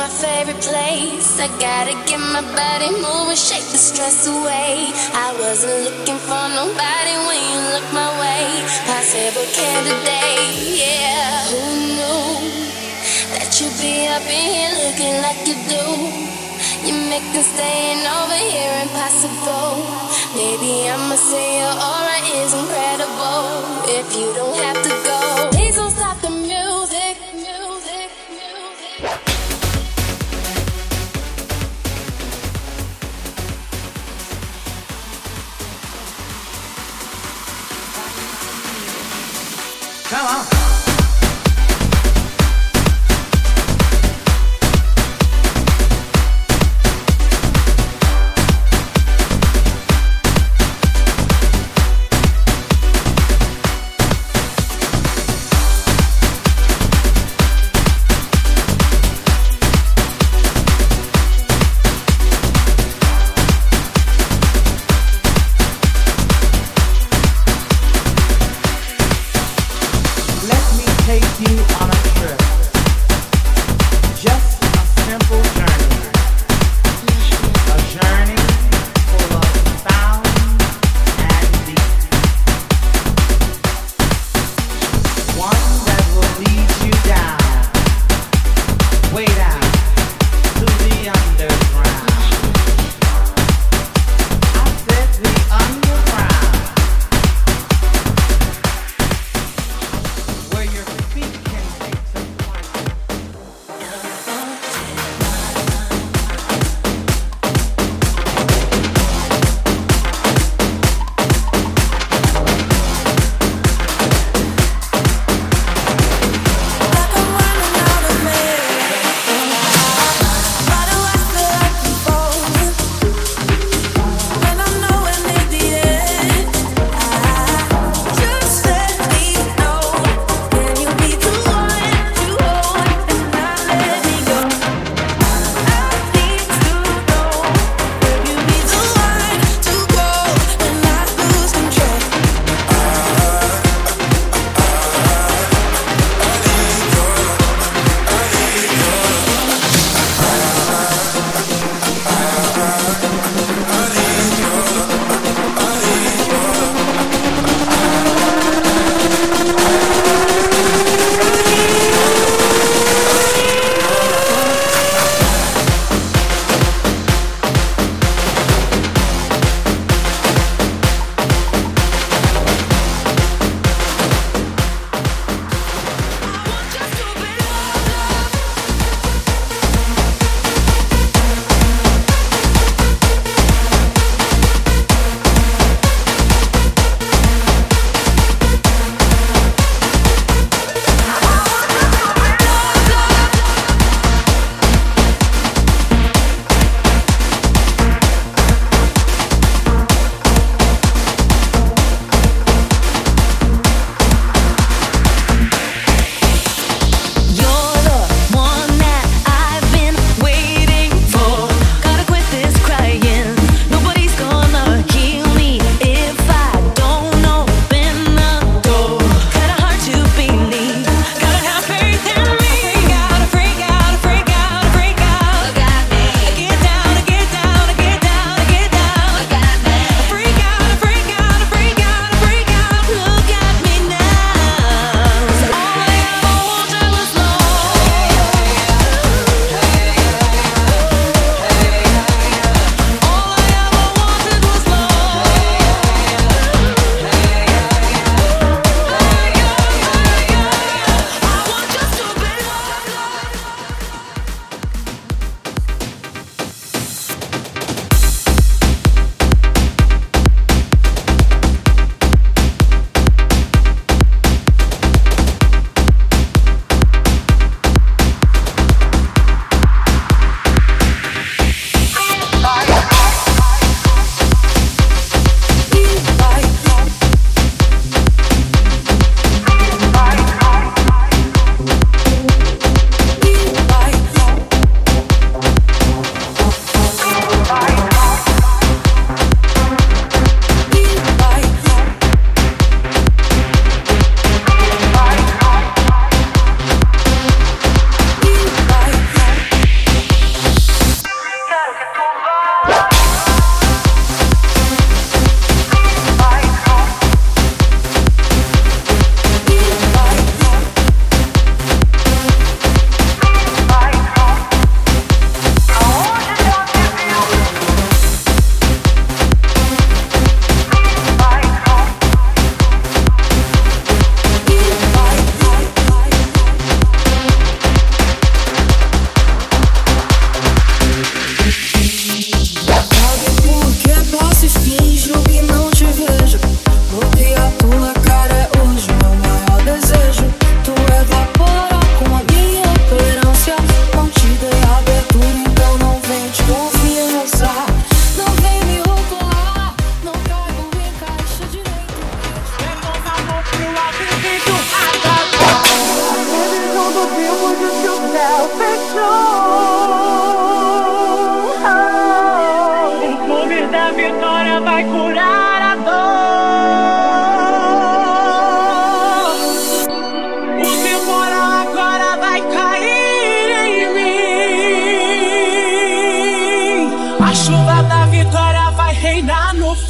my favorite place. I gotta get my body moving, shake the stress away. I wasn't looking for nobody when you look my way. Possible candidate, yeah. Who knew that you'd be up in here looking like you do? You make me staying over here impossible. Maybe I'ma say your aura is incredible. If you don't have to go, Come on.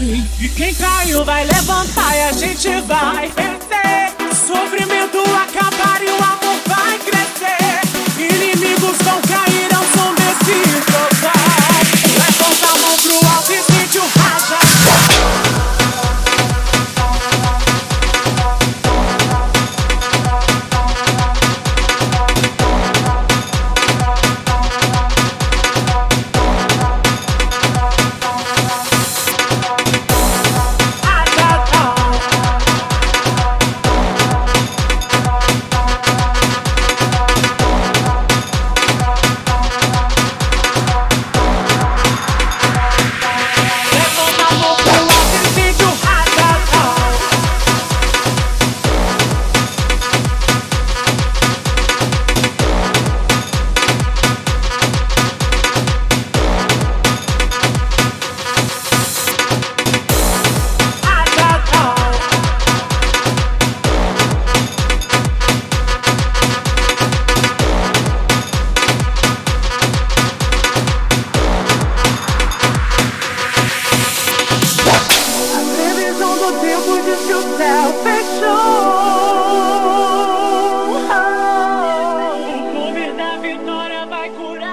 E Quem caiu vai levantar e a gente vai vencer sobre mim. vitória vai curar.